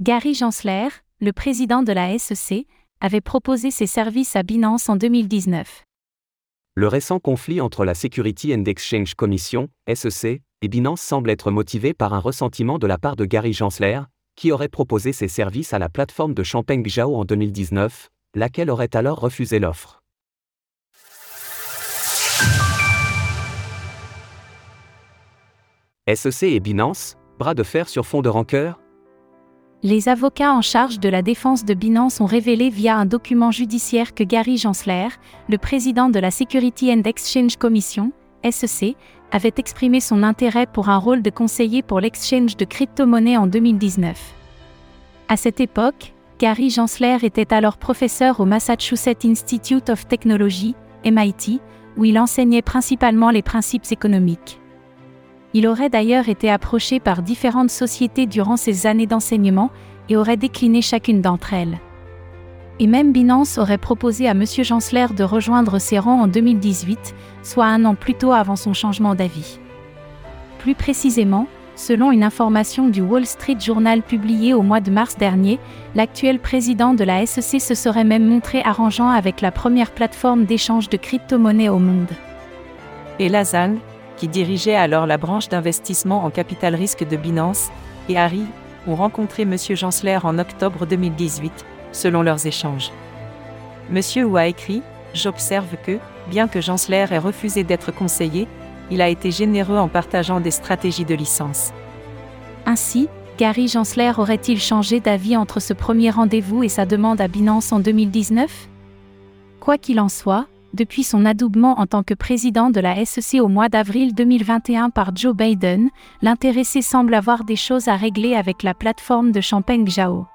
Gary Gensler, le président de la SEC, avait proposé ses services à Binance en 2019. Le récent conflit entre la Security and Exchange Commission, SEC, et Binance semble être motivé par un ressentiment de la part de Gary Gensler, qui aurait proposé ses services à la plateforme de Champagne Zhao en 2019, laquelle aurait alors refusé l'offre. SEC et Binance, bras de fer sur fond de rancœur Les avocats en charge de la défense de Binance ont révélé via un document judiciaire que Gary Gensler, le président de la Security and Exchange Commission, SEC, avait exprimé son intérêt pour un rôle de conseiller pour l'exchange de crypto-monnaies en 2019. À cette époque, Gary Gensler était alors professeur au Massachusetts Institute of Technology, MIT, où il enseignait principalement les principes économiques. Il aurait d'ailleurs été approché par différentes sociétés durant ses années d'enseignement et aurait décliné chacune d'entre elles. Et même Binance aurait proposé à M. Gensler de rejoindre ses rangs en 2018, soit un an plus tôt avant son changement d'avis. Plus précisément, selon une information du Wall Street Journal publiée au mois de mars dernier, l'actuel président de la SEC se serait même montré arrangeant avec la première plateforme d'échange de crypto-monnaies au monde. Et Lazan, qui dirigeait alors la branche d'investissement en capital risque de Binance, et Harry, ont rencontré M. Gensler en octobre 2018, selon leurs échanges. Monsieur Wu a écrit J'observe que, bien que Gensler ait refusé d'être conseillé, il a été généreux en partageant des stratégies de licence. Ainsi, Gary Gensler aurait-il changé d'avis entre ce premier rendez-vous et sa demande à Binance en 2019 Quoi qu'il en soit, depuis son adoubement en tant que président de la SEC au mois d'avril 2021 par Joe Biden, l'intéressé semble avoir des choses à régler avec la plateforme de Champagne Zhao.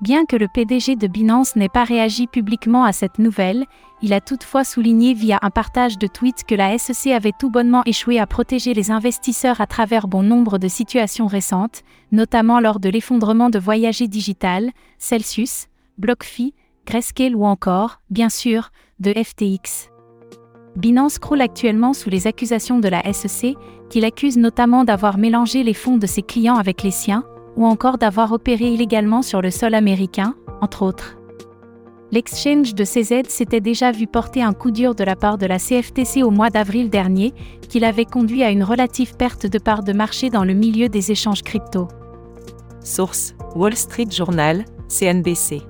Bien que le PDG de Binance n'ait pas réagi publiquement à cette nouvelle, il a toutefois souligné via un partage de tweets que la SEC avait tout bonnement échoué à protéger les investisseurs à travers bon nombre de situations récentes, notamment lors de l'effondrement de Voyager Digital, Celsius, BlockFi, Grayscale ou encore, bien sûr, de FTX. Binance croule actuellement sous les accusations de la SEC, qui l'accuse notamment d'avoir mélangé les fonds de ses clients avec les siens, ou encore d'avoir opéré illégalement sur le sol américain, entre autres. L'exchange de CZ s'était déjà vu porter un coup dur de la part de la CFTC au mois d'avril dernier, qui l'avait conduit à une relative perte de part de marché dans le milieu des échanges crypto. Source Wall Street Journal, CNBC.